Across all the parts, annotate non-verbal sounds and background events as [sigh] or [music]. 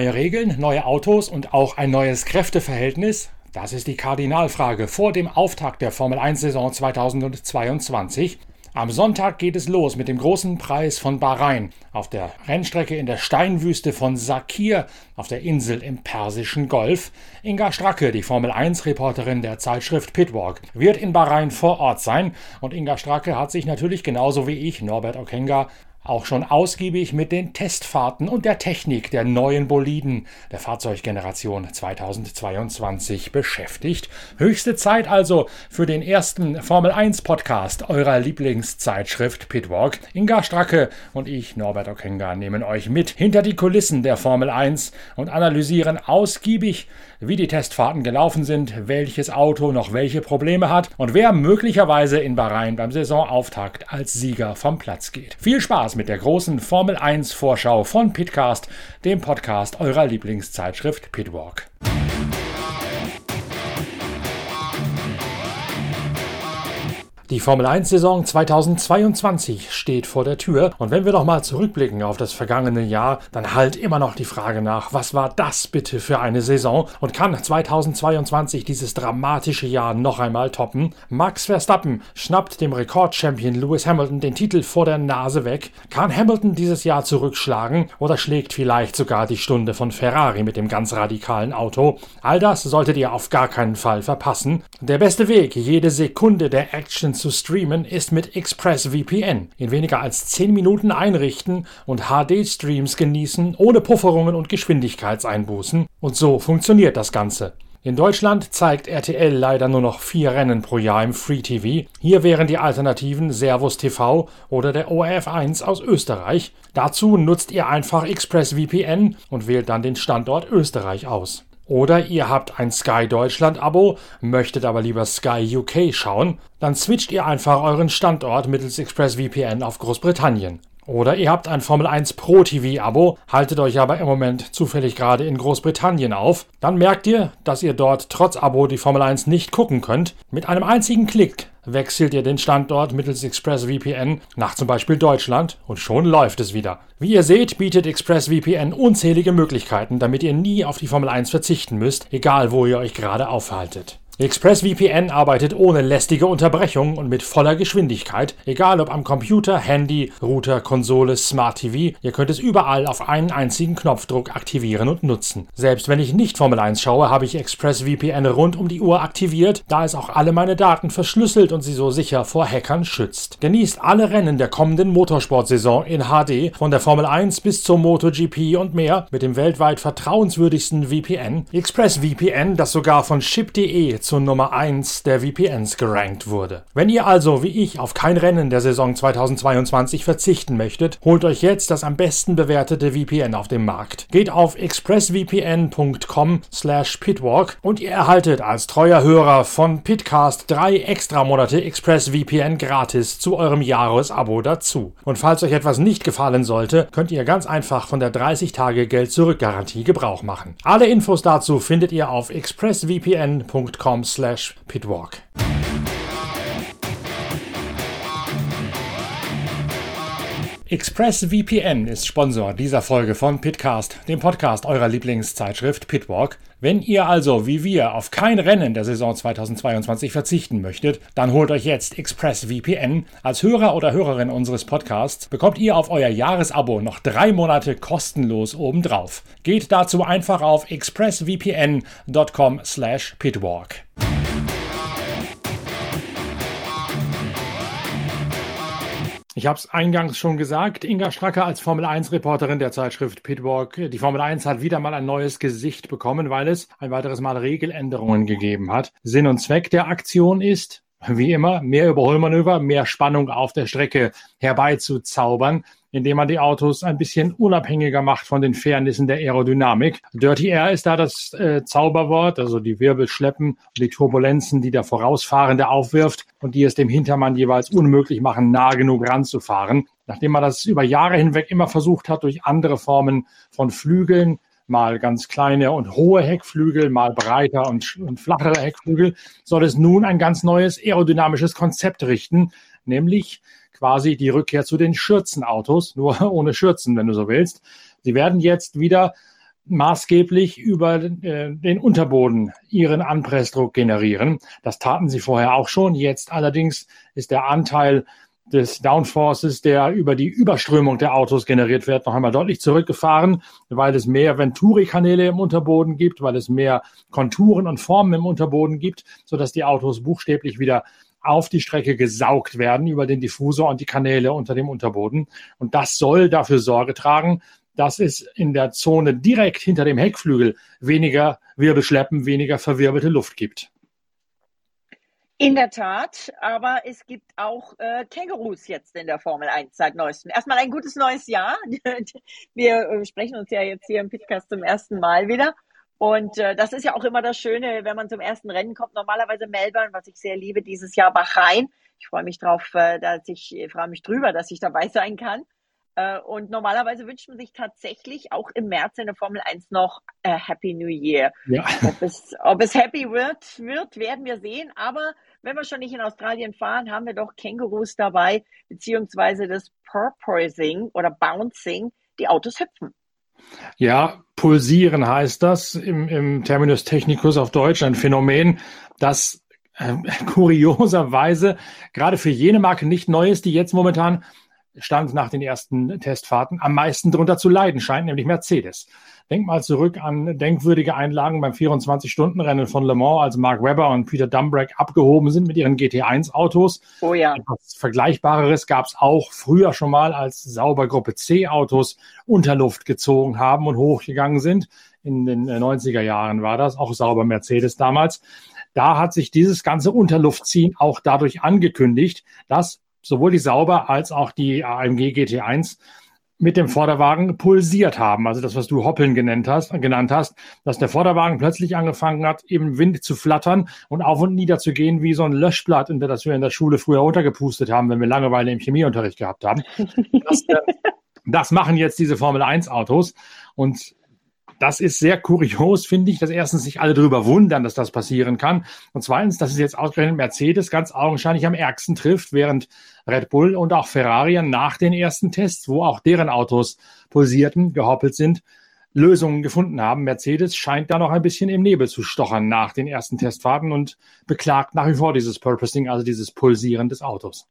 Neue Regeln, neue Autos und auch ein neues Kräfteverhältnis? Das ist die Kardinalfrage vor dem Auftakt der Formel 1-Saison 2022. Am Sonntag geht es los mit dem großen Preis von Bahrain auf der Rennstrecke in der Steinwüste von Sakir auf der Insel im Persischen Golf. Inga Stracke, die Formel 1-Reporterin der Zeitschrift Pitwalk, wird in Bahrain vor Ort sein und Inga Stracke hat sich natürlich genauso wie ich, Norbert Okenga, auch schon ausgiebig mit den Testfahrten und der Technik der neuen Boliden der Fahrzeuggeneration 2022 beschäftigt. Höchste Zeit also für den ersten Formel 1 Podcast eurer Lieblingszeitschrift Pitwalk. Inga Stracke und ich, Norbert Okenga, nehmen euch mit hinter die Kulissen der Formel 1 und analysieren ausgiebig, wie die Testfahrten gelaufen sind, welches Auto noch welche Probleme hat und wer möglicherweise in Bahrain beim Saisonauftakt als Sieger vom Platz geht. Viel Spaß mit der großen Formel 1 Vorschau von Pitcast, dem Podcast eurer Lieblingszeitschrift Pitwalk. Die Formel 1-Saison 2022 steht vor der Tür. Und wenn wir doch mal zurückblicken auf das vergangene Jahr, dann halt immer noch die Frage nach, was war das bitte für eine Saison? Und kann 2022 dieses dramatische Jahr noch einmal toppen? Max Verstappen schnappt dem Rekordchampion Lewis Hamilton den Titel vor der Nase weg. Kann Hamilton dieses Jahr zurückschlagen oder schlägt vielleicht sogar die Stunde von Ferrari mit dem ganz radikalen Auto? All das solltet ihr auf gar keinen Fall verpassen. Der beste Weg, jede Sekunde der Action zu streamen, ist mit ExpressVPN. In weniger als 10 Minuten einrichten und HD-Streams genießen, ohne Pufferungen und Geschwindigkeitseinbußen. Und so funktioniert das Ganze. In Deutschland zeigt RTL leider nur noch vier Rennen pro Jahr im Free TV. Hier wären die Alternativen Servus TV oder der ORF1 aus Österreich. Dazu nutzt ihr einfach ExpressVPN und wählt dann den Standort Österreich aus. Oder ihr habt ein Sky Deutschland Abo, möchtet aber lieber Sky UK schauen, dann switcht ihr einfach euren Standort mittels ExpressVPN auf Großbritannien. Oder ihr habt ein Formel 1 Pro TV Abo, haltet euch aber im Moment zufällig gerade in Großbritannien auf. Dann merkt ihr, dass ihr dort trotz Abo die Formel 1 nicht gucken könnt. Mit einem einzigen Klick wechselt ihr den Standort mittels ExpressVPN nach zum Beispiel Deutschland und schon läuft es wieder. Wie ihr seht, bietet ExpressVPN unzählige Möglichkeiten, damit ihr nie auf die Formel 1 verzichten müsst, egal wo ihr euch gerade aufhaltet. ExpressVPN arbeitet ohne lästige Unterbrechungen und mit voller Geschwindigkeit, egal ob am Computer, Handy, Router, Konsole, Smart TV. Ihr könnt es überall auf einen einzigen Knopfdruck aktivieren und nutzen. Selbst wenn ich nicht Formel 1 schaue, habe ich ExpressVPN rund um die Uhr aktiviert, da es auch alle meine Daten verschlüsselt und sie so sicher vor Hackern schützt. Genießt alle Rennen der kommenden Motorsportsaison in HD, von der Formel 1 bis zur MotoGP und mehr, mit dem weltweit vertrauenswürdigsten VPN. ExpressVPN, das sogar von Chip.de zur Nummer 1 der VPNs gerankt wurde. Wenn ihr also, wie ich, auf kein Rennen der Saison 2022 verzichten möchtet, holt euch jetzt das am besten bewertete VPN auf dem Markt. Geht auf expressvpn.com slash pitwalk und ihr erhaltet als treuer Hörer von Pitcast drei extra Monate ExpressVPN gratis zu eurem Jahresabo dazu. Und falls euch etwas nicht gefallen sollte, könnt ihr ganz einfach von der 30-Tage-Geld-Zurück-Garantie Gebrauch machen. Alle Infos dazu findet ihr auf expressvpn.com slash pitwalk. ExpressVPN ist Sponsor dieser Folge von Pitcast, dem Podcast eurer Lieblingszeitschrift Pitwalk. Wenn ihr also, wie wir, auf kein Rennen der Saison 2022 verzichten möchtet, dann holt euch jetzt ExpressVPN. Als Hörer oder Hörerin unseres Podcasts bekommt ihr auf euer Jahresabo noch drei Monate kostenlos obendrauf. Geht dazu einfach auf expressvpn.com Ich habe es eingangs schon gesagt, Inga Stracker als Formel 1-Reporterin der Zeitschrift Pitwalk. Die Formel 1 hat wieder mal ein neues Gesicht bekommen, weil es ein weiteres Mal Regeländerungen gegeben hat. Sinn und Zweck der Aktion ist, wie immer, mehr Überholmanöver, mehr Spannung auf der Strecke herbeizuzaubern indem man die Autos ein bisschen unabhängiger macht von den Fairnissen der Aerodynamik. Dirty Air ist da das äh, Zauberwort, also die Wirbel schleppen, die Turbulenzen, die der Vorausfahrende aufwirft und die es dem Hintermann jeweils unmöglich machen, nah genug ranzufahren. Nachdem man das über Jahre hinweg immer versucht hat, durch andere Formen von Flügeln, mal ganz kleine und hohe Heckflügel, mal breiter und, und flachere Heckflügel, soll es nun ein ganz neues aerodynamisches Konzept richten, nämlich quasi die Rückkehr zu den Schürzenautos, nur [laughs] ohne Schürzen, wenn du so willst. Sie werden jetzt wieder maßgeblich über äh, den Unterboden ihren Anpressdruck generieren. Das taten sie vorher auch schon. Jetzt allerdings ist der Anteil des Downforces, der über die Überströmung der Autos generiert wird, noch einmal deutlich zurückgefahren, weil es mehr Venturi-Kanäle im Unterboden gibt, weil es mehr Konturen und Formen im Unterboden gibt, sodass die Autos buchstäblich wieder auf die Strecke gesaugt werden über den Diffusor und die Kanäle unter dem Unterboden. Und das soll dafür Sorge tragen, dass es in der Zone direkt hinter dem Heckflügel weniger Wirbelschleppen, weniger verwirbelte Luft gibt. In der Tat, aber es gibt auch äh, Kängurus jetzt in der Formel 1 seit neuestem. Erstmal ein gutes neues Jahr. [laughs] Wir äh, sprechen uns ja jetzt hier im Podcast zum ersten Mal wieder. Und äh, das ist ja auch immer das Schöne, wenn man zum ersten Rennen kommt. Normalerweise Melbourne, was ich sehr liebe, dieses Jahr Bahrain. Ich freue mich drauf, äh, dass ich äh, freue mich drüber, dass ich dabei sein kann. Äh, und normalerweise wünscht man sich tatsächlich auch im März in der Formel 1 noch äh, Happy New Year. Ja. Ob, es, ob es happy wird, wird, werden wir sehen. Aber wenn wir schon nicht in Australien fahren, haben wir doch Kängurus dabei, beziehungsweise das Purposing oder Bouncing, die Autos hüpfen. Ja, pulsieren heißt das im, im Terminus technicus auf Deutsch, ein Phänomen, das äh, [laughs] kurioserweise gerade für jene Marke nicht neu ist, die jetzt momentan stand nach den ersten Testfahrten am meisten darunter zu leiden scheint, nämlich Mercedes. Denk mal zurück an denkwürdige Einlagen beim 24-Stunden-Rennen von Le Mans, als Mark Webber und Peter Dumbrack abgehoben sind mit ihren GT1-Autos. Oh ja. Etwas Vergleichbareres gab es auch früher schon mal, als sauber Gruppe C-Autos unter Luft gezogen haben und hochgegangen sind. In den 90er Jahren war das, auch sauber Mercedes damals. Da hat sich dieses ganze Unterluftziehen auch dadurch angekündigt, dass sowohl die Sauber als auch die AMG GT1 mit dem Vorderwagen pulsiert haben. Also das, was du Hoppeln genannt hast, genannt hast, dass der Vorderwagen plötzlich angefangen hat, im Wind zu flattern und auf und nieder zu gehen wie so ein Löschblatt, in das wir in der Schule früher runtergepustet haben, wenn wir Langeweile im Chemieunterricht gehabt haben. Das, äh, das machen jetzt diese Formel 1 Autos und das ist sehr kurios, finde ich, dass erstens sich alle darüber wundern, dass das passieren kann. Und zweitens, dass es jetzt ausgerechnet Mercedes ganz augenscheinlich am ärgsten trifft, während Red Bull und auch Ferrari nach den ersten Tests, wo auch deren Autos pulsierten, gehoppelt sind, Lösungen gefunden haben. Mercedes scheint da noch ein bisschen im Nebel zu stochern nach den ersten Testfahrten und beklagt nach wie vor dieses Purposing, also dieses Pulsieren des Autos.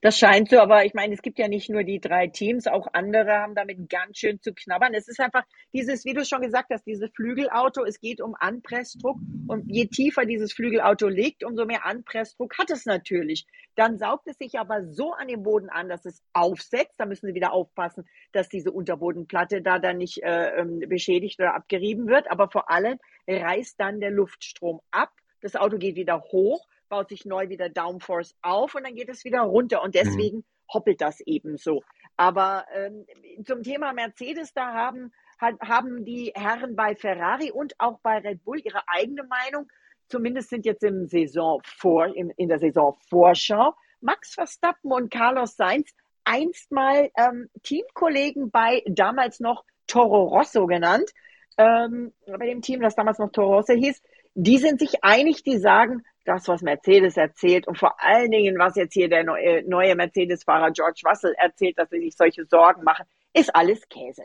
Das scheint so, aber ich meine, es gibt ja nicht nur die drei Teams, auch andere haben damit ganz schön zu knabbern. Es ist einfach dieses, wie du schon gesagt hast, dieses Flügelauto, es geht um Anpressdruck und je tiefer dieses Flügelauto liegt, umso mehr Anpressdruck hat es natürlich. Dann saugt es sich aber so an den Boden an, dass es aufsetzt. Da müssen sie wieder aufpassen, dass diese Unterbodenplatte da dann nicht äh, ähm, beschädigt oder abgerieben wird. Aber vor allem reißt dann der Luftstrom ab. Das Auto geht wieder hoch baut sich neu wieder Downforce auf und dann geht es wieder runter. Und deswegen mhm. hoppelt das eben so. Aber ähm, zum Thema Mercedes, da haben, haben die Herren bei Ferrari und auch bei Red Bull ihre eigene Meinung. Zumindest sind jetzt im Saison vor, in, in der Saisonvorschau Max Verstappen und Carlos Sainz einst mal ähm, Teamkollegen bei damals noch Toro Rosso genannt, ähm, bei dem Team, das damals noch Toro Rosso hieß. Die sind sich einig, die sagen, das, was Mercedes erzählt und vor allen Dingen, was jetzt hier der neue, neue Mercedes-Fahrer George Russell erzählt, dass sie sich solche Sorgen machen, ist alles Käse.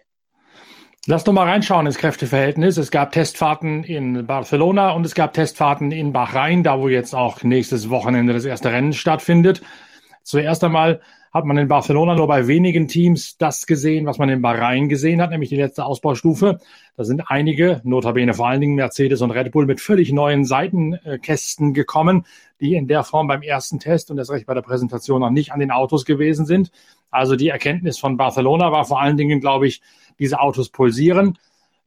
Lass doch mal reinschauen ins Kräfteverhältnis. Es gab Testfahrten in Barcelona und es gab Testfahrten in Bahrain, da wo jetzt auch nächstes Wochenende das erste Rennen stattfindet. Zuerst einmal hat man in Barcelona nur bei wenigen Teams das gesehen, was man in Bahrain gesehen hat, nämlich die letzte Ausbaustufe. Da sind einige, notabene vor allen Dingen Mercedes und Red Bull, mit völlig neuen Seitenkästen gekommen, die in der Form beim ersten Test und das recht bei der Präsentation noch nicht an den Autos gewesen sind. Also die Erkenntnis von Barcelona war vor allen Dingen, glaube ich, diese Autos pulsieren.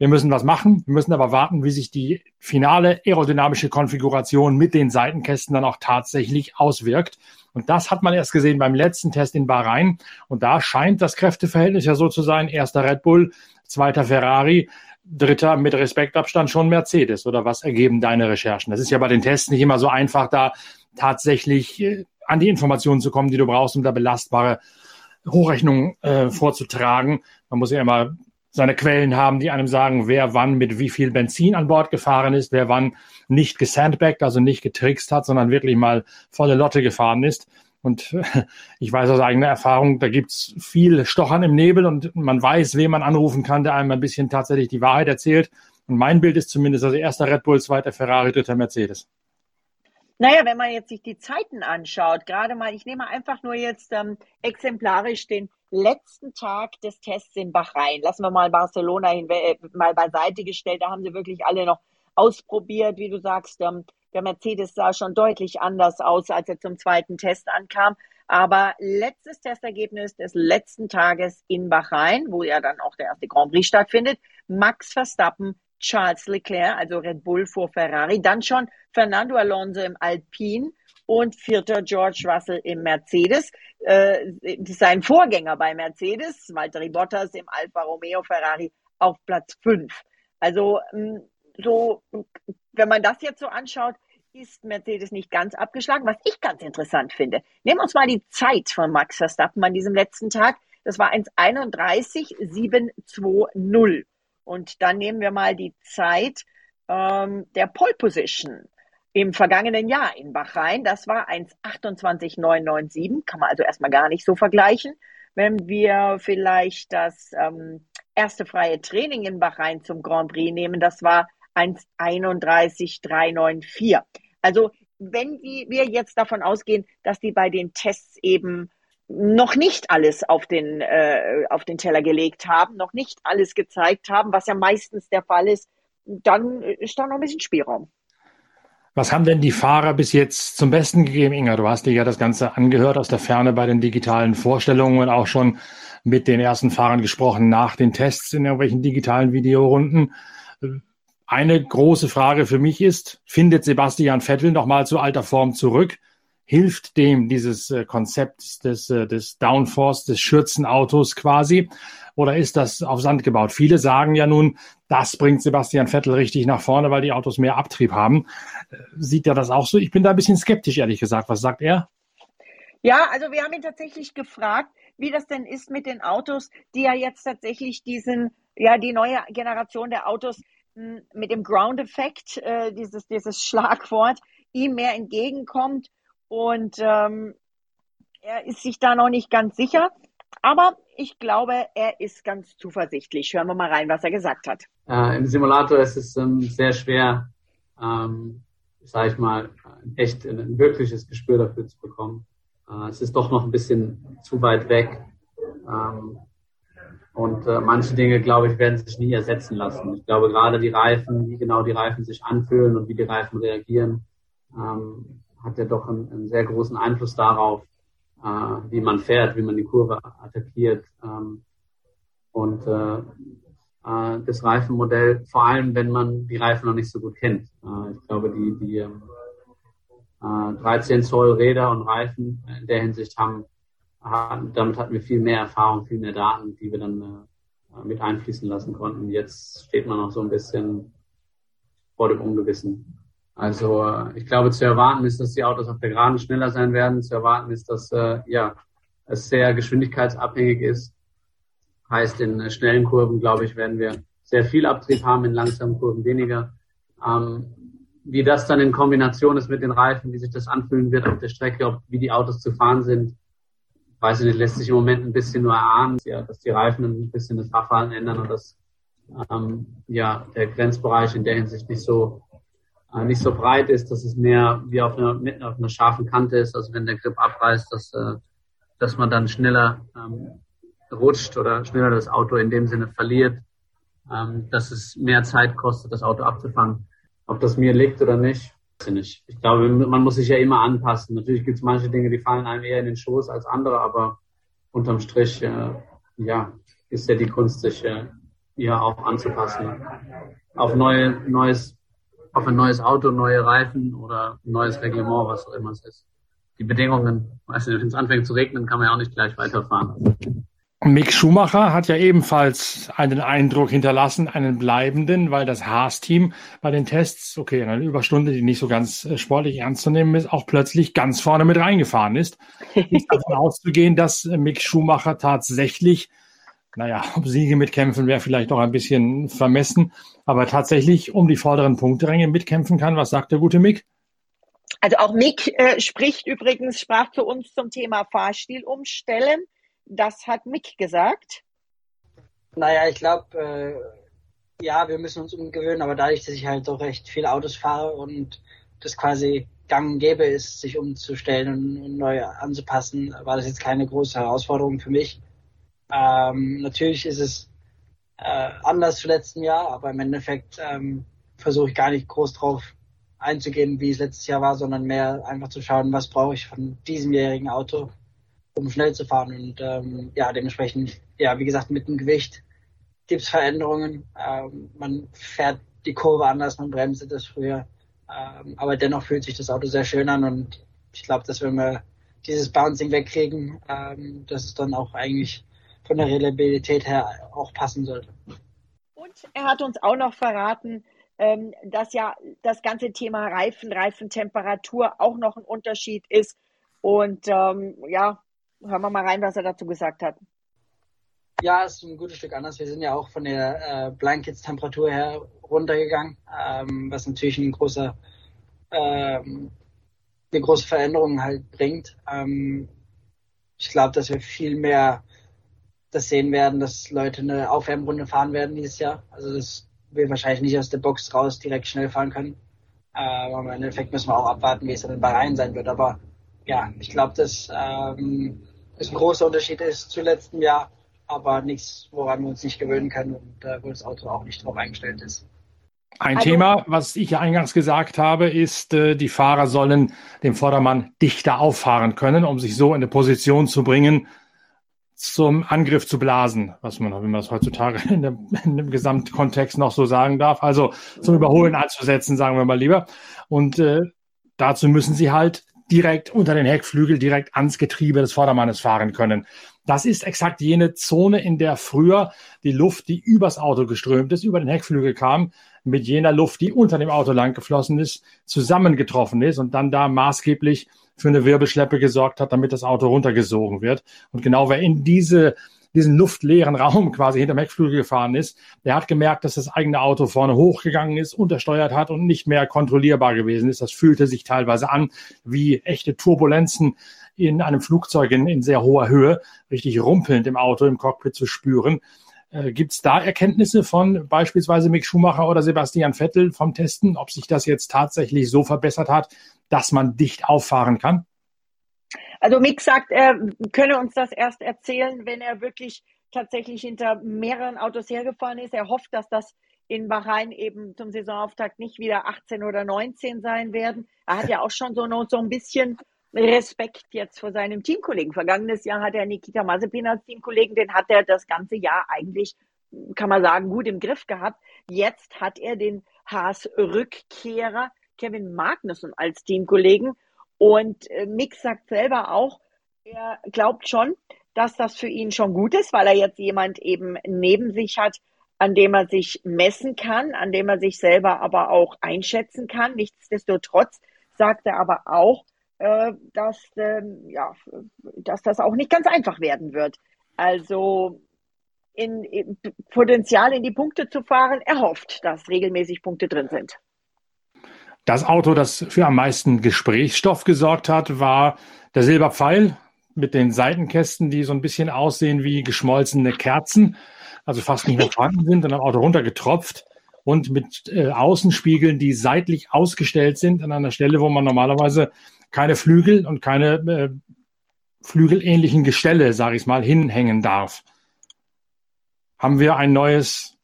Wir müssen was machen. Wir müssen aber warten, wie sich die finale aerodynamische Konfiguration mit den Seitenkästen dann auch tatsächlich auswirkt. Und das hat man erst gesehen beim letzten Test in Bahrain. Und da scheint das Kräfteverhältnis ja so zu sein. Erster Red Bull, zweiter Ferrari, dritter mit Respektabstand schon Mercedes. Oder was ergeben deine Recherchen? Das ist ja bei den Tests nicht immer so einfach, da tatsächlich äh, an die Informationen zu kommen, die du brauchst, um da belastbare Hochrechnungen äh, vorzutragen. Man muss ja immer seine Quellen haben, die einem sagen, wer wann mit wie viel Benzin an Bord gefahren ist, wer wann nicht gesandbagged, also nicht getrickst hat, sondern wirklich mal volle Lotte gefahren ist. Und [laughs] ich weiß aus eigener Erfahrung, da gibt's viel Stochern im Nebel und man weiß, wen man anrufen kann, der einem ein bisschen tatsächlich die Wahrheit erzählt. Und mein Bild ist zumindest, also erster Red Bull, zweiter Ferrari, dritter Mercedes. Naja, wenn man jetzt sich die Zeiten anschaut, gerade mal, ich nehme einfach nur jetzt ähm, exemplarisch den letzten Tag des Tests in Bahrain. Lassen wir mal Barcelona hin, äh, mal beiseite gestellt. Da haben sie wirklich alle noch ausprobiert, wie du sagst. Ähm, der Mercedes sah schon deutlich anders aus, als er zum zweiten Test ankam. Aber letztes Testergebnis des letzten Tages in Bahrain, wo ja dann auch der erste Grand Prix stattfindet, Max Verstappen, Charles Leclerc, also Red Bull vor Ferrari, dann schon Fernando Alonso im Alpine und vierter George Russell im Mercedes. Äh, sein Vorgänger bei Mercedes, Valtteri Bottas im Alfa Romeo Ferrari auf Platz fünf. Also mm, so, wenn man das jetzt so anschaut, ist Mercedes nicht ganz abgeschlagen. Was ich ganz interessant finde, nehmen wir uns mal die Zeit von Max Verstappen an diesem letzten Tag. Das war 1,31,720. Und dann nehmen wir mal die Zeit ähm, der Pole Position im vergangenen Jahr in Bahrain. Das war 1,28,997. Kann man also erstmal gar nicht so vergleichen. Wenn wir vielleicht das ähm, erste freie Training in Bahrain zum Grand Prix nehmen, das war 1,31,394. Also wenn wir jetzt davon ausgehen, dass die bei den Tests eben noch nicht alles auf den, äh, auf den Teller gelegt haben, noch nicht alles gezeigt haben, was ja meistens der Fall ist, dann ist da noch ein bisschen Spielraum. Was haben denn die Fahrer bis jetzt zum Besten gegeben, Inga? Du hast dir ja das Ganze angehört aus der Ferne bei den digitalen Vorstellungen und auch schon mit den ersten Fahrern gesprochen nach den Tests in irgendwelchen digitalen Videorunden. Eine große Frage für mich ist, findet Sebastian Vettel nochmal zu alter Form zurück? Hilft dem dieses äh, Konzept des, äh, des Downforce, des Schürzenautos quasi? Oder ist das auf Sand gebaut? Viele sagen ja nun, das bringt Sebastian Vettel richtig nach vorne, weil die Autos mehr Abtrieb haben. Äh, sieht er das auch so? Ich bin da ein bisschen skeptisch, ehrlich gesagt. Was sagt er? Ja, also wir haben ihn tatsächlich gefragt, wie das denn ist mit den Autos, die ja jetzt tatsächlich diesen, ja, die neue Generation der Autos mit dem Ground-Effekt, äh, dieses, dieses Schlagwort, ihm mehr entgegenkommt. Und ähm, er ist sich da noch nicht ganz sicher. Aber ich glaube, er ist ganz zuversichtlich. Hören wir mal rein, was er gesagt hat. Äh, Im Simulator ist es ähm, sehr schwer, ähm, sage ich mal, echt ein, wirkliches Gespür dafür zu bekommen. Äh, es ist doch noch ein bisschen zu weit weg. Ähm, und äh, manche Dinge, glaube ich, werden sich nie ersetzen lassen. Ich glaube, gerade die Reifen, wie genau die Reifen sich anfühlen und wie die Reifen reagieren, ähm, hat ja doch einen, einen, sehr großen Einfluss darauf, äh, wie man fährt, wie man die Kurve attackiert. Ähm, und äh, äh, das Reifenmodell, vor allem wenn man die Reifen noch nicht so gut kennt. Äh, ich glaube, die, die äh, 13 Zoll Räder und Reifen in der Hinsicht haben damit hatten wir viel mehr Erfahrung, viel mehr Daten, die wir dann äh, mit einfließen lassen konnten. Jetzt steht man noch so ein bisschen vor dem Ungewissen. Also äh, ich glaube, zu erwarten ist, dass die Autos auf der Geraden schneller sein werden. Zu erwarten ist, dass äh, ja es sehr geschwindigkeitsabhängig ist. Heißt, in äh, schnellen Kurven, glaube ich, werden wir sehr viel Abtrieb haben, in langsamen Kurven weniger. Ähm, wie das dann in Kombination ist mit den Reifen, wie sich das anfühlen wird auf der Strecke, ob, wie die Autos zu fahren sind, weiß ich nicht, lässt sich im Moment ein bisschen nur erahnen, ja, dass die Reifen ein bisschen das Fahrverhalten ändern und dass ähm, ja, der Grenzbereich in der Hinsicht nicht so äh, nicht so breit ist, dass es mehr wie auf einer, mitten auf einer scharfen Kante ist, also wenn der Grip abreißt, dass, äh, dass man dann schneller ähm, rutscht oder schneller das Auto in dem Sinne verliert, ähm, dass es mehr Zeit kostet, das Auto abzufangen. Ob das mir liegt oder nicht, nicht. Ich glaube, man muss sich ja immer anpassen. Natürlich gibt es manche Dinge, die fallen einem eher in den Schoß als andere, aber unterm Strich, äh, ja, ist ja die Kunst, sich äh, ja auch anzupassen. Auf neue, neues, auf ein neues Auto, neue Reifen oder ein neues Reglement, was auch immer es ist. Die Bedingungen, weißt du, wenn es anfängt zu regnen, kann man ja auch nicht gleich weiterfahren. Mick Schumacher hat ja ebenfalls einen Eindruck hinterlassen, einen bleibenden, weil das Haas-Team bei den Tests, okay, in einer Überstunde, die nicht so ganz äh, sportlich ernst zu nehmen ist, auch plötzlich ganz vorne mit reingefahren ist. [laughs] Ist davon auszugehen, dass Mick Schumacher tatsächlich, naja, um Siege mitkämpfen wäre vielleicht noch ein bisschen vermessen, aber tatsächlich um die vorderen Punkteränge mitkämpfen kann. Was sagt der gute Mick? Also auch Mick äh, spricht übrigens, sprach zu uns zum Thema Fahrstil umstellen. Das hat Mick gesagt. Naja, ich glaube, äh, ja, wir müssen uns umgewöhnen, aber dadurch, dass ich halt doch recht viele Autos fahre und das quasi gang und gäbe ist, sich umzustellen und, und neu anzupassen, war das jetzt keine große Herausforderung für mich. Ähm, natürlich ist es äh, anders zu letzten Jahr, aber im Endeffekt ähm, versuche ich gar nicht groß drauf einzugehen, wie es letztes Jahr war, sondern mehr einfach zu schauen, was brauche ich von diesem jährigen Auto, um schnell zu fahren. Und ähm, ja, dementsprechend, ja, wie gesagt, mit dem Gewicht gibt es Veränderungen. Ähm, man fährt die Kurve anders, man bremst das früher. Ähm, aber dennoch fühlt sich das Auto sehr schön an und ich glaube, dass wenn wir dieses Bouncing wegkriegen, ähm, dass es dann auch eigentlich von der Reliabilität her auch passen sollte. Und er hat uns auch noch verraten, ähm, dass ja das ganze Thema Reifen, Reifentemperatur auch noch ein Unterschied ist. Und ähm, ja, hören wir mal rein, was er dazu gesagt hat. Ja, ist ein gutes Stück anders. Wir sind ja auch von der äh, Blankets-Temperatur her runtergegangen, ähm, was natürlich ein großer, ähm, eine große Veränderung halt bringt. Ähm, ich glaube, dass wir viel mehr das sehen werden, dass Leute eine Aufwärmrunde fahren werden dieses Jahr. Also das wir wahrscheinlich nicht aus der Box raus direkt schnell fahren können. Aber im Endeffekt müssen wir auch abwarten, wie es dann bei Reihen sein wird. Aber ja, ich glaube, dass ähm, es ein großer Unterschied ist zu letztem Jahr, aber nichts, woran wir uns nicht gewöhnen können und äh, wo das Auto auch nicht drauf eingestellt ist. Ein also, Thema, was ich ja eingangs gesagt habe, ist, äh, die Fahrer sollen dem Vordermann dichter auffahren können, um sich so in eine Position zu bringen, zum Angriff zu blasen, was man, wenn man das heutzutage in, der, in dem Gesamtkontext noch so sagen darf. Also zum Überholen anzusetzen, sagen wir mal lieber. Und äh, dazu müssen sie halt direkt unter den Heckflügel, direkt ans Getriebe des Vordermannes fahren können. Das ist exakt jene Zone, in der früher die Luft, die übers Auto geströmt ist, über den Heckflügel kam, mit jener Luft, die unter dem Auto lang geflossen ist, zusammengetroffen ist und dann da maßgeblich für eine Wirbelschleppe gesorgt hat, damit das Auto runtergesogen wird. Und genau wer in diese diesen luftleeren [laughs] Raum quasi hinterm Heckflügel gefahren ist, der hat gemerkt, dass das eigene Auto vorne hochgegangen ist, untersteuert hat und nicht mehr kontrollierbar gewesen ist. Das fühlte sich teilweise an wie echte Turbulenzen in einem Flugzeug in, in sehr hoher Höhe, richtig rumpelnd im Auto, im Cockpit zu spüren. Äh, Gibt es da Erkenntnisse von beispielsweise Mick Schumacher oder Sebastian Vettel vom Testen, ob sich das jetzt tatsächlich so verbessert hat, dass man dicht auffahren kann? Also Mick sagt, er könne uns das erst erzählen, wenn er wirklich tatsächlich hinter mehreren Autos hergefahren ist. Er hofft, dass das in Bahrain eben zum Saisonauftakt nicht wieder 18 oder 19 sein werden. Er hat ja auch schon so, so ein bisschen Respekt jetzt vor seinem Teamkollegen. Vergangenes Jahr hat er Nikita Mazepin als Teamkollegen, den hat er das ganze Jahr eigentlich, kann man sagen, gut im Griff gehabt. Jetzt hat er den Haas-Rückkehrer Kevin Magnussen als Teamkollegen. Und äh, Mick sagt selber auch, er glaubt schon, dass das für ihn schon gut ist, weil er jetzt jemand eben neben sich hat, an dem er sich messen kann, an dem er sich selber aber auch einschätzen kann. Nichtsdestotrotz sagt er aber auch, dass, äh, ja, dass das auch nicht ganz einfach werden wird. Also in, in Potenzial in die Punkte zu fahren, er hofft, dass regelmäßig Punkte drin sind. Das Auto, das für am meisten Gesprächsstoff gesorgt hat, war der Silberpfeil mit den Seitenkästen, die so ein bisschen aussehen wie geschmolzene Kerzen, also fast nicht mehr vorhanden sind, dann am Auto runtergetropft und mit äh, Außenspiegeln, die seitlich ausgestellt sind an einer Stelle, wo man normalerweise keine Flügel und keine äh, flügelähnlichen Gestelle, sage ich mal, hinhängen darf. Haben wir ein neues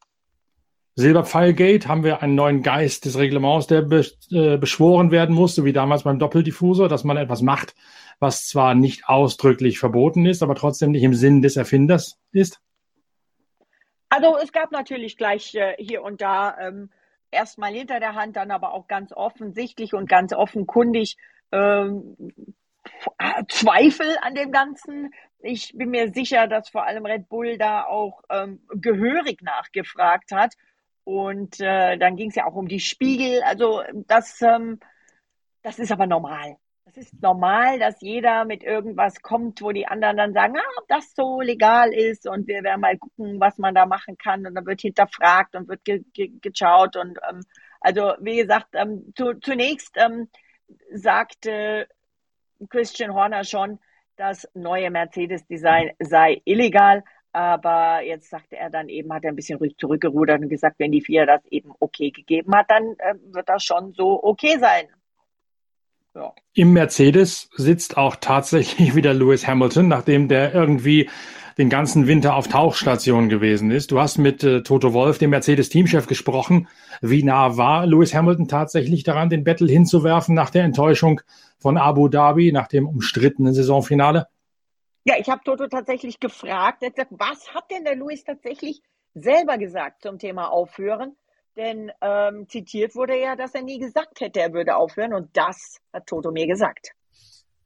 Silberpfeilgate haben wir einen neuen Geist des Reglements, der be äh, beschworen werden musste, wie damals beim Doppeldiffusor, dass man etwas macht, was zwar nicht ausdrücklich verboten ist, aber trotzdem nicht im Sinn des Erfinders ist? Also es gab natürlich gleich äh, hier und da ähm, erstmal hinter der Hand, dann aber auch ganz offensichtlich und ganz offenkundig ähm, Zweifel an dem Ganzen. Ich bin mir sicher, dass vor allem Red Bull da auch ähm, gehörig nachgefragt hat und äh, dann ging es ja auch um die Spiegel. Also das, ähm, das ist aber normal. Das ist normal, dass jeder mit irgendwas kommt, wo die anderen dann sagen, ah, ob das so legal ist und wir werden mal gucken, was man da machen kann. Und dann wird hinterfragt und wird ge ge geschaut. Und ähm, also wie gesagt, ähm, zu, zunächst ähm, sagte Christian Horner schon, das neue Mercedes-Design sei illegal. Aber jetzt sagte er dann eben, hat er ein bisschen zurückgerudert und gesagt, wenn die FIA das eben okay gegeben hat, dann äh, wird das schon so okay sein. Ja. Im Mercedes sitzt auch tatsächlich [laughs] wieder Lewis Hamilton, nachdem der irgendwie den ganzen Winter auf Tauchstation gewesen ist. Du hast mit äh, Toto Wolf, dem Mercedes-Teamchef, gesprochen. Wie nah war Lewis Hamilton tatsächlich daran, den Battle hinzuwerfen nach der Enttäuschung von Abu Dhabi, nach dem umstrittenen Saisonfinale? Ja, ich habe Toto tatsächlich gefragt. Er hat gesagt, was hat denn der Lewis tatsächlich selber gesagt zum Thema Aufhören? Denn ähm, zitiert wurde ja, dass er nie gesagt hätte, er würde aufhören. Und das hat Toto mir gesagt.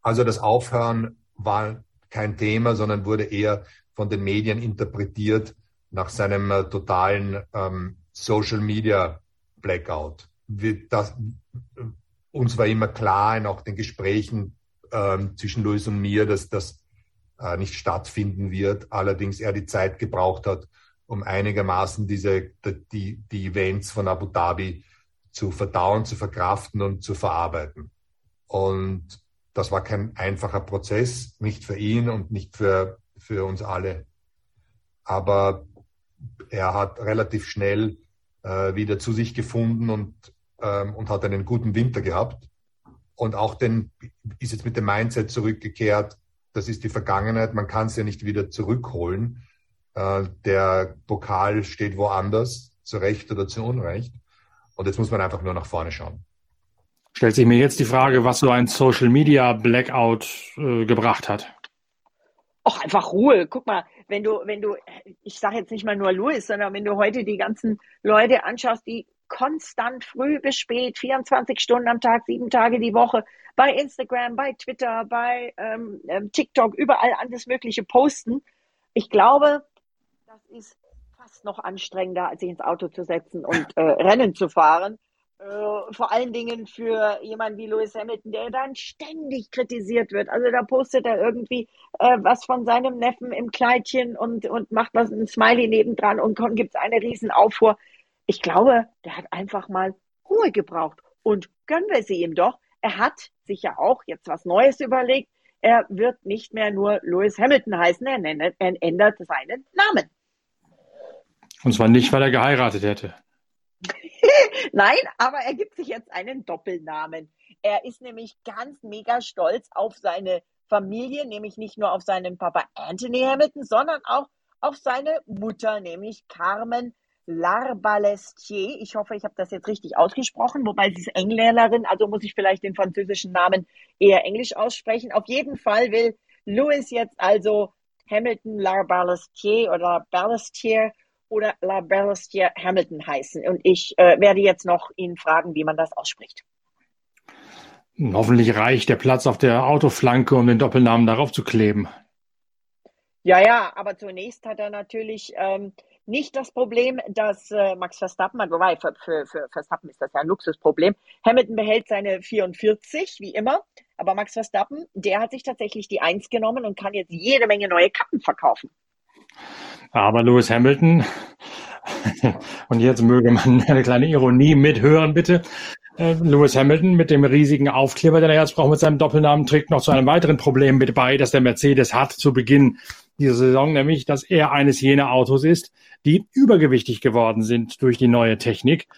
Also das Aufhören war kein Thema, sondern wurde eher von den Medien interpretiert nach seinem äh, totalen ähm, Social Media Blackout. Wir, das, uns war immer klar in auch den Gesprächen ähm, zwischen Louis und mir, dass das äh, nicht stattfinden wird. Allerdings er die Zeit gebraucht hat, um einigermaßen diese, die, die Events von Abu Dhabi zu verdauen, zu verkraften und zu verarbeiten. Und das war kein einfacher Prozess, nicht für ihn und nicht für, für uns alle. Aber er hat relativ schnell äh, wieder zu sich gefunden und, ähm, und hat einen guten Winter gehabt. Und auch den, ist jetzt mit dem Mindset zurückgekehrt, das ist die Vergangenheit, man kann es ja nicht wieder zurückholen. Äh, der Pokal steht woanders, zu Recht oder zu Unrecht. Und jetzt muss man einfach nur nach vorne schauen. Stellt sich mir jetzt die Frage, was so ein Social Media Blackout äh, gebracht hat. Auch einfach Ruhe. Guck mal, wenn du, wenn du, ich sage jetzt nicht mal nur Louis, sondern wenn du heute die ganzen Leute anschaust, die konstant früh bis spät, 24 Stunden am Tag, sieben Tage die Woche bei Instagram, bei Twitter, bei ähm, ähm, TikTok, überall alles Mögliche posten. Ich glaube, das ist fast noch anstrengender, als sich ins Auto zu setzen und äh, Rennen zu fahren. Äh, vor allen Dingen für jemanden wie Lewis Hamilton, der dann ständig kritisiert wird. Also da postet er irgendwie äh, was von seinem Neffen im Kleidchen und, und macht was, ein Smiley nebendran und gibt es eine riesen Aufruhr. Ich glaube, der hat einfach mal Ruhe gebraucht. Und gönnen wir sie ihm doch. Er hat sich ja auch jetzt was Neues überlegt. Er wird nicht mehr nur Lewis Hamilton heißen, er, nennt, er ändert seinen Namen. Und zwar nicht, weil er geheiratet hätte. Nein, aber er gibt sich jetzt einen Doppelnamen. Er ist nämlich ganz mega stolz auf seine Familie, nämlich nicht nur auf seinen Papa Anthony Hamilton, sondern auch auf seine Mutter, nämlich Carmen Larbalestier. Ich hoffe, ich habe das jetzt richtig ausgesprochen, wobei sie ist Engländerin, also muss ich vielleicht den französischen Namen eher englisch aussprechen. Auf jeden Fall will Louis jetzt also Hamilton Larbalestier oder Balestier oder Larbalestier Hamilton heißen. Und ich äh, werde jetzt noch ihn fragen, wie man das ausspricht. Hoffentlich reicht der Platz auf der Autoflanke, um den Doppelnamen darauf zu kleben. Ja, ja, aber zunächst hat er natürlich ähm, nicht das Problem, dass äh, Max Verstappen hat, wobei für, für, für Verstappen ist das ja ein Luxusproblem. Hamilton behält seine 44, wie immer, aber Max Verstappen, der hat sich tatsächlich die Eins genommen und kann jetzt jede Menge neue Kappen verkaufen. Aber Lewis Hamilton, [laughs] und jetzt möge man eine kleine Ironie mithören, bitte. Äh, Lewis Hamilton mit dem riesigen Aufkleber, den er jetzt braucht mit seinem Doppelnamen, trägt noch zu einem weiteren Problem mit bei, dass der Mercedes hat zu Beginn dieser Saison, nämlich, dass er eines jener Autos ist, die übergewichtig geworden sind durch die neue Technik.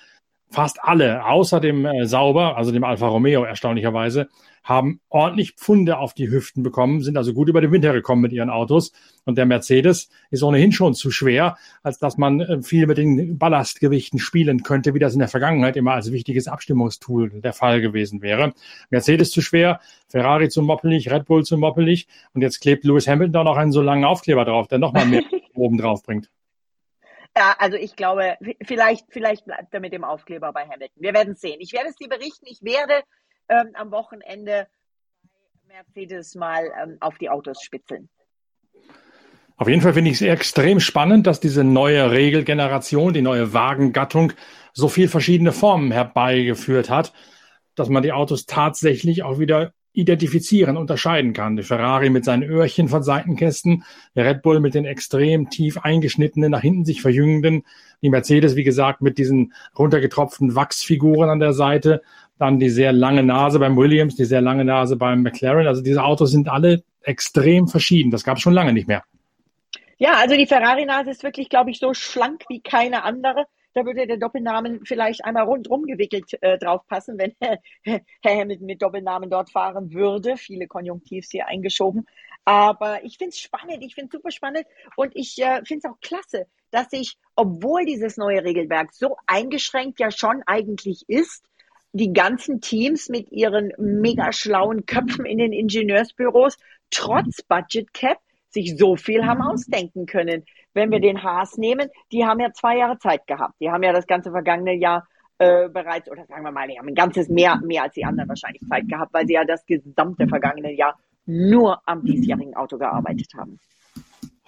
Fast alle, außer dem äh, Sauber, also dem Alfa Romeo erstaunlicherweise, haben ordentlich Pfunde auf die Hüften bekommen, sind also gut über den Winter gekommen mit ihren Autos. Und der Mercedes ist ohnehin schon zu schwer, als dass man äh, viel mit den Ballastgewichten spielen könnte, wie das in der Vergangenheit immer als wichtiges Abstimmungstool der Fall gewesen wäre. Mercedes zu schwer, Ferrari zu moppelig, Red Bull zu moppelig. Und jetzt klebt Lewis Hamilton da noch einen so langen Aufkleber drauf, der nochmal mehr [laughs] oben drauf bringt. Ja, also ich glaube, vielleicht, vielleicht bleibt er mit dem Aufkleber bei Hamilton. Wir werden sehen. Ich werde es dir berichten. Ich werde ähm, am Wochenende bei Mercedes mal ähm, auf die Autos spitzeln. Auf jeden Fall finde ich es extrem spannend, dass diese neue Regelgeneration, die neue Wagengattung so viel verschiedene Formen herbeigeführt hat, dass man die Autos tatsächlich auch wieder identifizieren, unterscheiden kann. Der Ferrari mit seinen Öhrchen von Seitenkästen, der Red Bull mit den extrem tief eingeschnittenen, nach hinten sich verjüngenden, die Mercedes, wie gesagt, mit diesen runtergetropften Wachsfiguren an der Seite, dann die sehr lange Nase beim Williams, die sehr lange Nase beim McLaren. Also diese Autos sind alle extrem verschieden. Das gab es schon lange nicht mehr. Ja, also die Ferrari-Nase ist wirklich, glaube ich, so schlank wie keine andere. Da würde der Doppelnamen vielleicht einmal rundrum gewickelt äh, drauf passen, wenn [laughs] Herr Hamilton mit Doppelnamen dort fahren würde. Viele Konjunktivs hier eingeschoben. Aber ich finde es spannend, ich finde es super spannend und ich äh, finde es auch klasse, dass sich, obwohl dieses neue Regelwerk so eingeschränkt ja schon eigentlich ist, die ganzen Teams mit ihren mega schlauen Köpfen in den Ingenieursbüros trotz Budget Cap sich so viel haben ausdenken können. Wenn wir den Haas nehmen, die haben ja zwei Jahre Zeit gehabt. Die haben ja das ganze vergangene Jahr äh, bereits, oder sagen wir mal, die haben ein ganzes mehr, mehr als die anderen wahrscheinlich Zeit gehabt, weil sie ja das gesamte vergangene Jahr nur am diesjährigen Auto gearbeitet haben.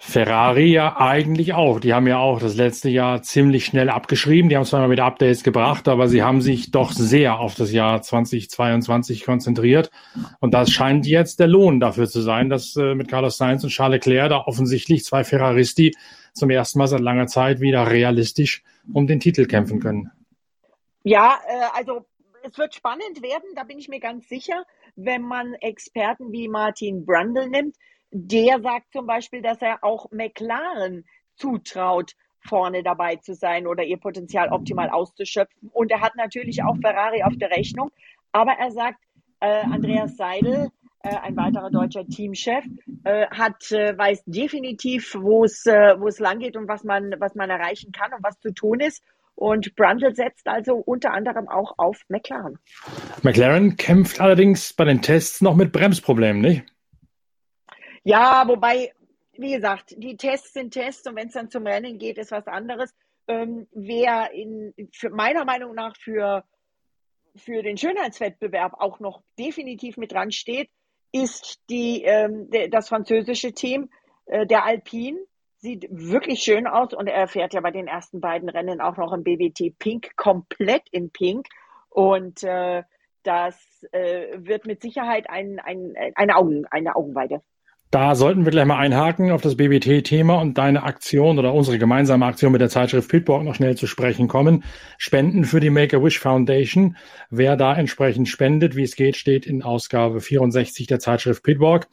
Ferrari ja eigentlich auch. Die haben ja auch das letzte Jahr ziemlich schnell abgeschrieben. Die haben zwar mal wieder Updates gebracht, aber sie haben sich doch sehr auf das Jahr 2022 konzentriert. Und das scheint jetzt der Lohn dafür zu sein, dass äh, mit Carlos Sainz und Charles Leclerc da offensichtlich zwei Ferraristi zum ersten Mal seit langer Zeit wieder realistisch um den Titel kämpfen können. Ja, äh, also es wird spannend werden, da bin ich mir ganz sicher, wenn man Experten wie Martin Brundle nimmt der sagt zum Beispiel, dass er auch McLaren zutraut, vorne dabei zu sein oder ihr Potenzial optimal auszuschöpfen. Und er hat natürlich auch Ferrari auf der Rechnung. Aber er sagt, äh, Andreas Seidel, äh, ein weiterer deutscher Teamchef, äh, hat, äh, weiß definitiv, wo es, äh, wo es lang geht und was man, was man erreichen kann und was zu tun ist. Und Brundle setzt also unter anderem auch auf McLaren. McLaren kämpft allerdings bei den Tests noch mit Bremsproblemen, nicht? Ja, wobei, wie gesagt, die Tests sind Tests und wenn es dann zum Rennen geht, ist was anderes. Ähm, wer in, für, meiner Meinung nach für, für den Schönheitswettbewerb auch noch definitiv mit dran steht, ist die, ähm, das französische Team, äh, der Alpine. Sieht wirklich schön aus und er fährt ja bei den ersten beiden Rennen auch noch im BWT Pink, komplett in Pink. Und äh, das äh, wird mit Sicherheit ein, ein, eine, Augen, eine Augenweide. Da sollten wir gleich mal einhaken auf das BBT-Thema und deine Aktion oder unsere gemeinsame Aktion mit der Zeitschrift Pitwalk noch schnell zu sprechen kommen. Spenden für die Make-A-Wish Foundation. Wer da entsprechend spendet, wie es geht, steht in Ausgabe 64 der Zeitschrift Pitwalk.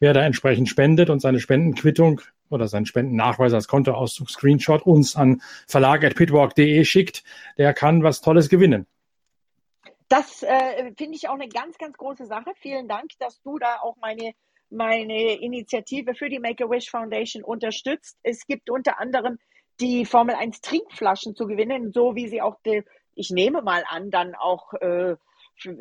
Wer da entsprechend spendet und seine Spendenquittung oder seinen Spendennachweis als Kontoauszug Screenshot uns an verlag.pitwalk.de schickt, der kann was Tolles gewinnen. Das äh, finde ich auch eine ganz, ganz große Sache. Vielen Dank, dass du da auch meine meine Initiative für die Make-A-Wish Foundation unterstützt. Es gibt unter anderem die Formel 1 Trinkflaschen zu gewinnen, so wie sie auch, die, ich nehme mal an, dann auch äh,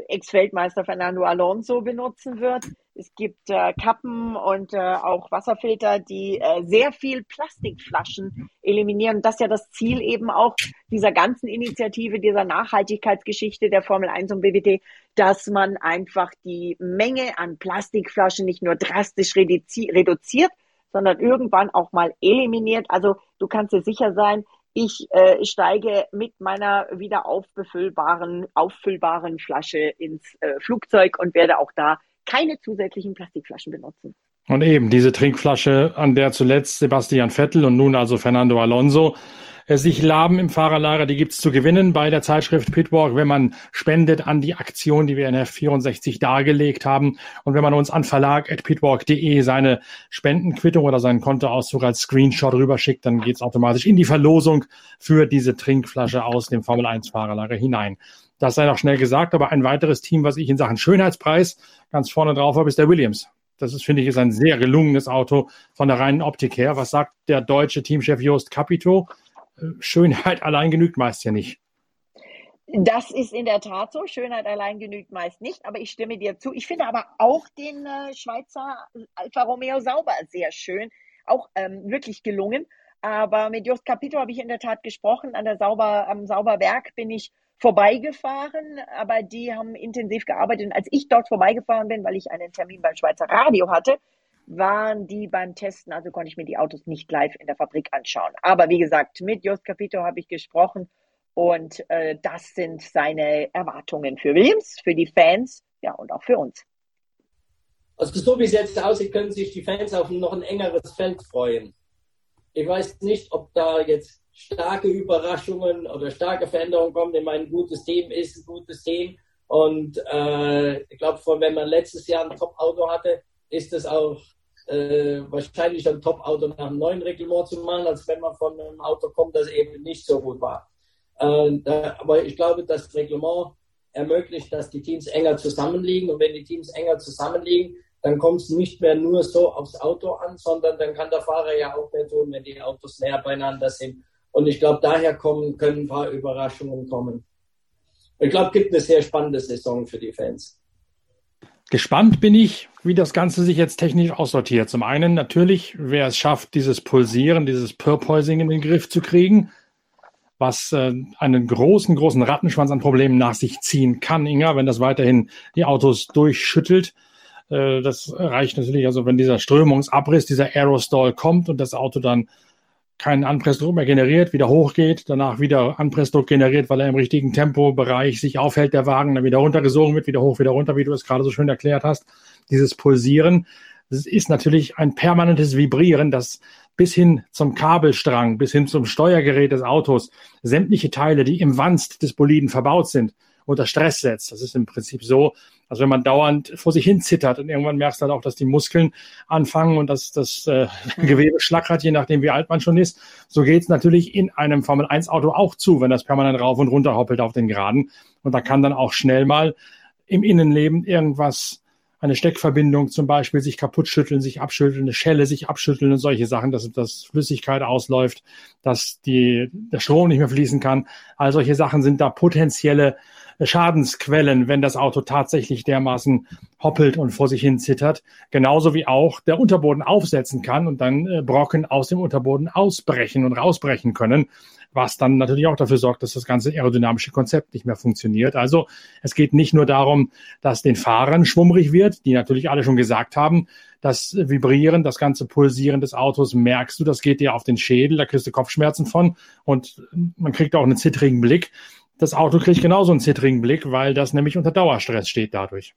Ex-Weltmeister Fernando Alonso benutzen wird. Es gibt äh, Kappen und äh, auch Wasserfilter, die äh, sehr viel Plastikflaschen eliminieren. Das ist ja das Ziel eben auch dieser ganzen Initiative, dieser Nachhaltigkeitsgeschichte der Formel 1 und BWT, dass man einfach die Menge an Plastikflaschen nicht nur drastisch reduziert, sondern irgendwann auch mal eliminiert. Also du kannst dir sicher sein, ich äh, steige mit meiner wieder aufbefüllbaren, auffüllbaren Flasche ins äh, Flugzeug und werde auch da keine zusätzlichen Plastikflaschen benutzen. Und eben diese Trinkflasche, an der zuletzt Sebastian Vettel und nun also Fernando Alonso sich laben im Fahrerlager, die gibt's zu gewinnen bei der Zeitschrift Pitwalk, wenn man spendet an die Aktion, die wir in F64 dargelegt haben. Und wenn man uns an verlag.pitwalk.de seine Spendenquittung oder seinen Kontoauszug als Screenshot rüberschickt, dann geht's automatisch in die Verlosung für diese Trinkflasche aus dem Formel 1 Fahrerlager hinein. Das sei noch schnell gesagt, aber ein weiteres Team, was ich in Sachen Schönheitspreis ganz vorne drauf habe, ist der Williams. Das ist, finde ich, ist ein sehr gelungenes Auto von der reinen Optik her. Was sagt der deutsche Teamchef Jost Capito? Schönheit allein genügt meist ja nicht. Das ist in der Tat so. Schönheit allein genügt meist nicht, aber ich stimme dir zu. Ich finde aber auch den äh, Schweizer Alfa Romeo Sauber sehr schön, auch ähm, wirklich gelungen. Aber mit Just Capito habe ich in der Tat gesprochen. An der Sauber, am Sauberwerk bin ich vorbeigefahren, aber die haben intensiv gearbeitet. Und als ich dort vorbeigefahren bin, weil ich einen Termin beim Schweizer Radio hatte, waren die beim Testen, also konnte ich mir die Autos nicht live in der Fabrik anschauen. Aber wie gesagt, mit Jost Capito habe ich gesprochen und äh, das sind seine Erwartungen für Williams, für die Fans, ja und auch für uns. Also so wie es jetzt aussieht, können sich die Fans auf noch ein engeres Feld freuen. Ich weiß nicht, ob da jetzt starke Überraschungen oder starke Veränderungen kommen. Ich meine, ein gutes Team ist ein gutes Team Und äh, ich glaube, wenn man letztes Jahr ein Top-Auto hatte, ist es auch äh, wahrscheinlich ein Top-Auto nach einem neuen Reglement zu machen, als wenn man von einem Auto kommt, das eben nicht so gut war. Äh, da, aber ich glaube, das Reglement ermöglicht, dass die Teams enger zusammenliegen. Und wenn die Teams enger zusammenliegen, dann kommt es nicht mehr nur so aufs Auto an, sondern dann kann der Fahrer ja auch mehr tun, wenn die Autos näher beieinander sind. Und ich glaube, daher kommen, können ein paar Überraschungen kommen. Ich glaube, gibt eine sehr spannende Saison für die Fans. Gespannt bin ich, wie das Ganze sich jetzt technisch aussortiert. Zum einen natürlich, wer es schafft, dieses Pulsieren, dieses Purpoising in den Griff zu kriegen, was äh, einen großen, großen Rattenschwanz an Problemen nach sich ziehen kann, Inga, wenn das weiterhin die Autos durchschüttelt. Äh, das reicht natürlich, also wenn dieser Strömungsabriss, dieser Aerostall kommt und das Auto dann keinen Anpressdruck mehr generiert, wieder hochgeht, danach wieder Anpressdruck generiert, weil er im richtigen Tempobereich sich aufhält, der Wagen, dann wieder runtergesogen wird, wieder hoch, wieder runter, wie du es gerade so schön erklärt hast. Dieses Pulsieren, das ist natürlich ein permanentes Vibrieren, das bis hin zum Kabelstrang, bis hin zum Steuergerät des Autos, sämtliche Teile, die im Wanst des Boliden verbaut sind, unter Stress setzt. Das ist im Prinzip so, also wenn man dauernd vor sich hin zittert und irgendwann merkst du dann auch, dass die Muskeln anfangen und dass das äh. Gewebe schlackert, je nachdem wie alt man schon ist. So geht's natürlich in einem Formel 1 Auto auch zu, wenn das permanent rauf und runter hoppelt auf den Geraden. Und da kann dann auch schnell mal im Innenleben irgendwas eine Steckverbindung zum Beispiel sich kaputt schütteln, sich abschütteln, eine Schelle sich abschütteln und solche Sachen, dass, dass Flüssigkeit ausläuft, dass die, der Strom nicht mehr fließen kann. All solche Sachen sind da potenzielle Schadensquellen, wenn das Auto tatsächlich dermaßen hoppelt und vor sich hin zittert. Genauso wie auch der Unterboden aufsetzen kann und dann äh, Brocken aus dem Unterboden ausbrechen und rausbrechen können, was dann natürlich auch dafür sorgt, dass das ganze aerodynamische Konzept nicht mehr funktioniert. Also es geht nicht nur darum, dass den Fahrern schwummrig wird, die natürlich alle schon gesagt haben, das Vibrieren, das ganze Pulsieren des Autos merkst du, das geht dir auf den Schädel, da kriegst du Kopfschmerzen von und man kriegt auch einen zittrigen Blick das Auto kriegt genauso einen zittrigen Blick, weil das nämlich unter Dauerstress steht dadurch.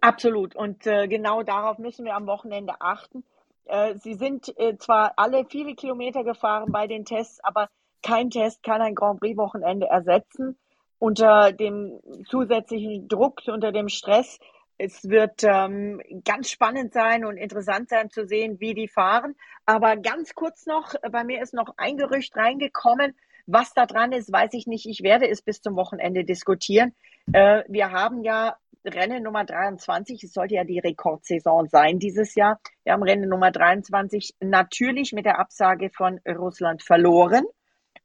Absolut. Und äh, genau darauf müssen wir am Wochenende achten. Äh, sie sind äh, zwar alle viele Kilometer gefahren bei den Tests, aber kein Test kann ein Grand Prix-Wochenende ersetzen. Unter dem zusätzlichen Druck, unter dem Stress. Es wird ähm, ganz spannend sein und interessant sein zu sehen, wie die fahren. Aber ganz kurz noch, bei mir ist noch ein Gerücht reingekommen, was da dran ist, weiß ich nicht. Ich werde es bis zum Wochenende diskutieren. Äh, wir haben ja Rennen Nummer 23. Es sollte ja die Rekordsaison sein dieses Jahr. Wir haben Rennen Nummer 23 natürlich mit der Absage von Russland verloren.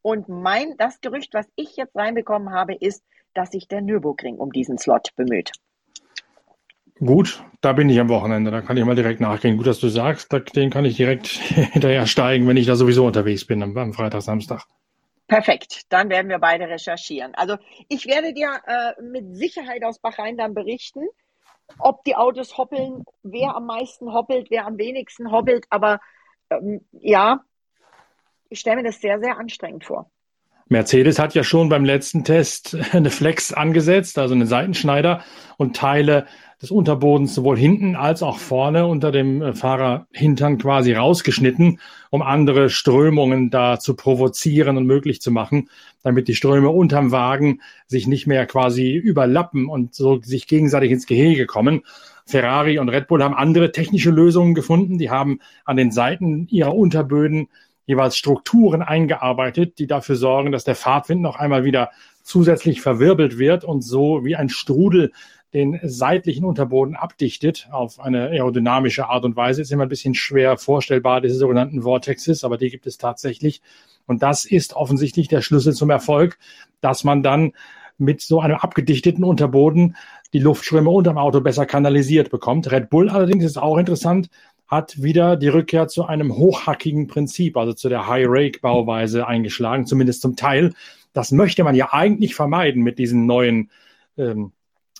Und mein, das Gerücht, was ich jetzt reinbekommen habe, ist, dass sich der Nürburgring um diesen Slot bemüht. Gut, da bin ich am Wochenende. Da kann ich mal direkt nachgehen. Gut, dass du sagst, den kann ich direkt [laughs] hinterher steigen, wenn ich da sowieso unterwegs bin am, am Freitag, Samstag. Perfekt, dann werden wir beide recherchieren. Also ich werde dir äh, mit Sicherheit aus Bahrain dann berichten, ob die Autos hoppeln, wer am meisten hoppelt, wer am wenigsten hoppelt. Aber ähm, ja, ich stelle mir das sehr, sehr anstrengend vor. Mercedes hat ja schon beim letzten Test [laughs] eine Flex angesetzt, also einen Seitenschneider und Teile des Unterbodens sowohl hinten als auch vorne unter dem äh, Fahrerhintern quasi rausgeschnitten, um andere Strömungen da zu provozieren und möglich zu machen, damit die Ströme unterm Wagen sich nicht mehr quasi überlappen und so sich gegenseitig ins Gehege kommen. Ferrari und Red Bull haben andere technische Lösungen gefunden. Die haben an den Seiten ihrer Unterböden jeweils Strukturen eingearbeitet, die dafür sorgen, dass der Fahrtwind noch einmal wieder zusätzlich verwirbelt wird und so wie ein Strudel den seitlichen Unterboden abdichtet auf eine aerodynamische Art und Weise. Ist immer ein bisschen schwer vorstellbar, diese sogenannten Vortexes, aber die gibt es tatsächlich. Und das ist offensichtlich der Schlüssel zum Erfolg, dass man dann mit so einem abgedichteten Unterboden die Luftströme unterm Auto besser kanalisiert bekommt. Red Bull allerdings ist auch interessant, hat wieder die Rückkehr zu einem hochhackigen Prinzip, also zu der High-Rake-Bauweise eingeschlagen, zumindest zum Teil. Das möchte man ja eigentlich vermeiden mit diesen neuen ähm,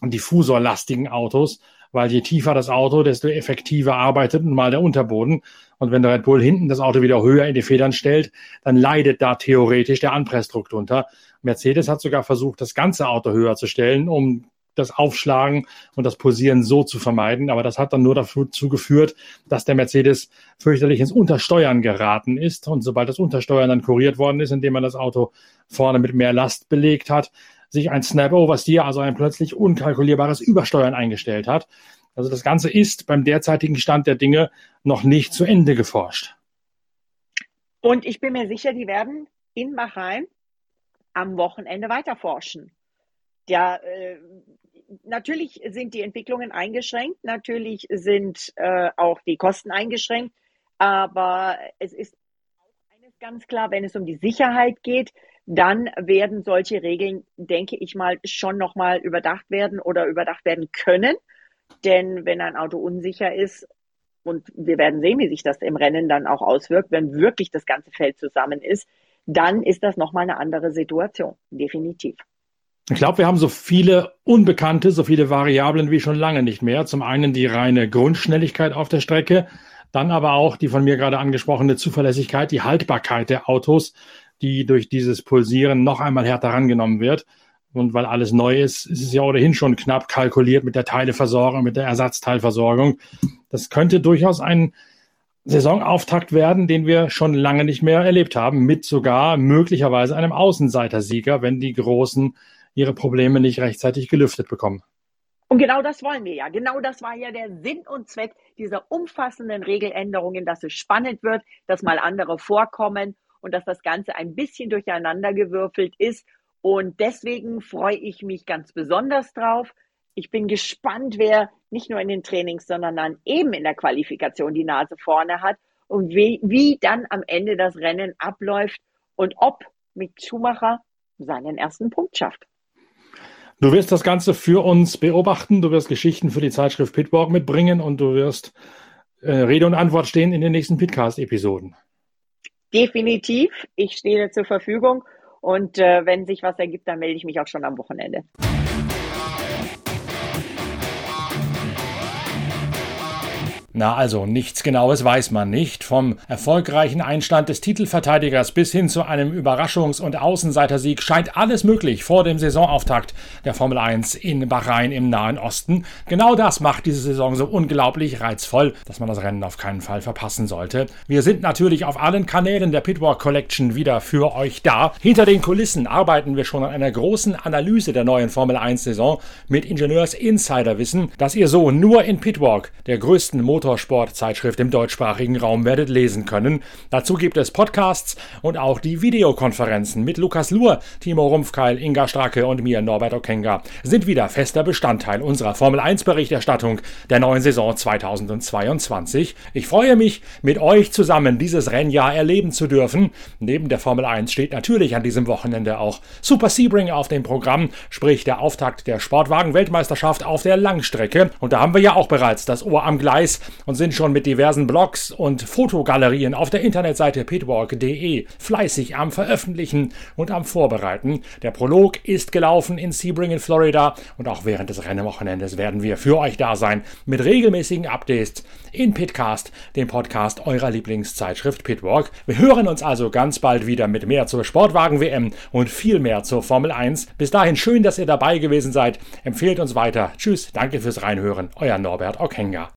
diffusorlastigen Autos, weil je tiefer das Auto, desto effektiver arbeitet nun mal der Unterboden. Und wenn der Red Bull hinten das Auto wieder höher in die Federn stellt, dann leidet da theoretisch der Anpressdruck drunter. Mercedes hat sogar versucht, das ganze Auto höher zu stellen, um das Aufschlagen und das Posieren so zu vermeiden. Aber das hat dann nur dazu geführt, dass der Mercedes fürchterlich ins Untersteuern geraten ist. Und sobald das Untersteuern dann kuriert worden ist, indem man das Auto vorne mit mehr Last belegt hat, sich ein Snap Oversteer, also ein plötzlich unkalkulierbares Übersteuern eingestellt hat. Also das Ganze ist beim derzeitigen Stand der Dinge noch nicht zu Ende geforscht. Und ich bin mir sicher, die werden in Bahrain am Wochenende weiter forschen. Ja, äh, natürlich sind die Entwicklungen eingeschränkt, natürlich sind äh, auch die Kosten eingeschränkt, aber es ist eines ganz klar, wenn es um die Sicherheit geht, dann werden solche Regeln, denke ich mal, schon nochmal überdacht werden oder überdacht werden können. Denn wenn ein Auto unsicher ist, und wir werden sehen, wie sich das im Rennen dann auch auswirkt, wenn wirklich das ganze Feld zusammen ist, dann ist das nochmal eine andere Situation, definitiv. Ich glaube, wir haben so viele Unbekannte, so viele Variablen wie schon lange nicht mehr. Zum einen die reine Grundschnelligkeit auf der Strecke, dann aber auch die von mir gerade angesprochene Zuverlässigkeit, die Haltbarkeit der Autos, die durch dieses Pulsieren noch einmal härter rangenommen wird. Und weil alles neu ist, ist es ja ohnehin schon knapp kalkuliert mit der Teileversorgung, mit der Ersatzteilversorgung. Das könnte durchaus ein Saisonauftakt werden, den wir schon lange nicht mehr erlebt haben, mit sogar möglicherweise einem Außenseitersieger, wenn die Großen ihre Probleme nicht rechtzeitig gelüftet bekommen. Und genau das wollen wir ja. Genau das war ja der Sinn und Zweck dieser umfassenden Regeländerungen, dass es spannend wird, dass mal andere vorkommen und dass das Ganze ein bisschen durcheinandergewürfelt ist und deswegen freue ich mich ganz besonders drauf. Ich bin gespannt, wer nicht nur in den Trainings, sondern dann eben in der Qualifikation die Nase vorne hat und wie, wie dann am Ende das Rennen abläuft und ob mit Schumacher seinen ersten Punkt schafft. Du wirst das Ganze für uns beobachten, du wirst Geschichten für die Zeitschrift Pitwalk mitbringen und du wirst äh, Rede und Antwort stehen in den nächsten Pitcast-Episoden. Definitiv, ich stehe zur Verfügung und äh, wenn sich was ergibt, dann melde ich mich auch schon am Wochenende. Na also, nichts Genaues weiß man nicht. Vom erfolgreichen Einstand des Titelverteidigers bis hin zu einem Überraschungs- und Außenseitersieg scheint alles möglich vor dem Saisonauftakt der Formel 1 in Bahrain im Nahen Osten. Genau das macht diese Saison so unglaublich reizvoll, dass man das Rennen auf keinen Fall verpassen sollte. Wir sind natürlich auf allen Kanälen der Pitwalk Collection wieder für euch da. Hinter den Kulissen arbeiten wir schon an einer großen Analyse der neuen Formel 1 Saison mit Ingenieurs-Insiderwissen, das ihr so nur in Pitwalk, der größten Motor Motorsportzeitschrift im deutschsprachigen Raum werdet lesen können. Dazu gibt es Podcasts und auch die Videokonferenzen mit Lukas Luhr, Timo Rumpfkeil, Inga Stracke und mir, Norbert Okenga, sind wieder fester Bestandteil unserer Formel 1 Berichterstattung der neuen Saison 2022. Ich freue mich, mit euch zusammen dieses Rennjahr erleben zu dürfen. Neben der Formel 1 steht natürlich an diesem Wochenende auch Super Sebring auf dem Programm, sprich der Auftakt der Sportwagen-Weltmeisterschaft auf der Langstrecke. Und da haben wir ja auch bereits das Ohr am Gleis und sind schon mit diversen Blogs und Fotogalerien auf der Internetseite pitwalk.de fleißig am Veröffentlichen und am Vorbereiten. Der Prolog ist gelaufen in Sebring in Florida und auch während des Rennwochenendes werden wir für euch da sein mit regelmäßigen Updates in Pitcast, dem Podcast eurer Lieblingszeitschrift Pitwalk. Wir hören uns also ganz bald wieder mit mehr zur Sportwagen-WM und viel mehr zur Formel 1. Bis dahin schön, dass ihr dabei gewesen seid. Empfehlt uns weiter. Tschüss, danke fürs Reinhören. Euer Norbert Okenga.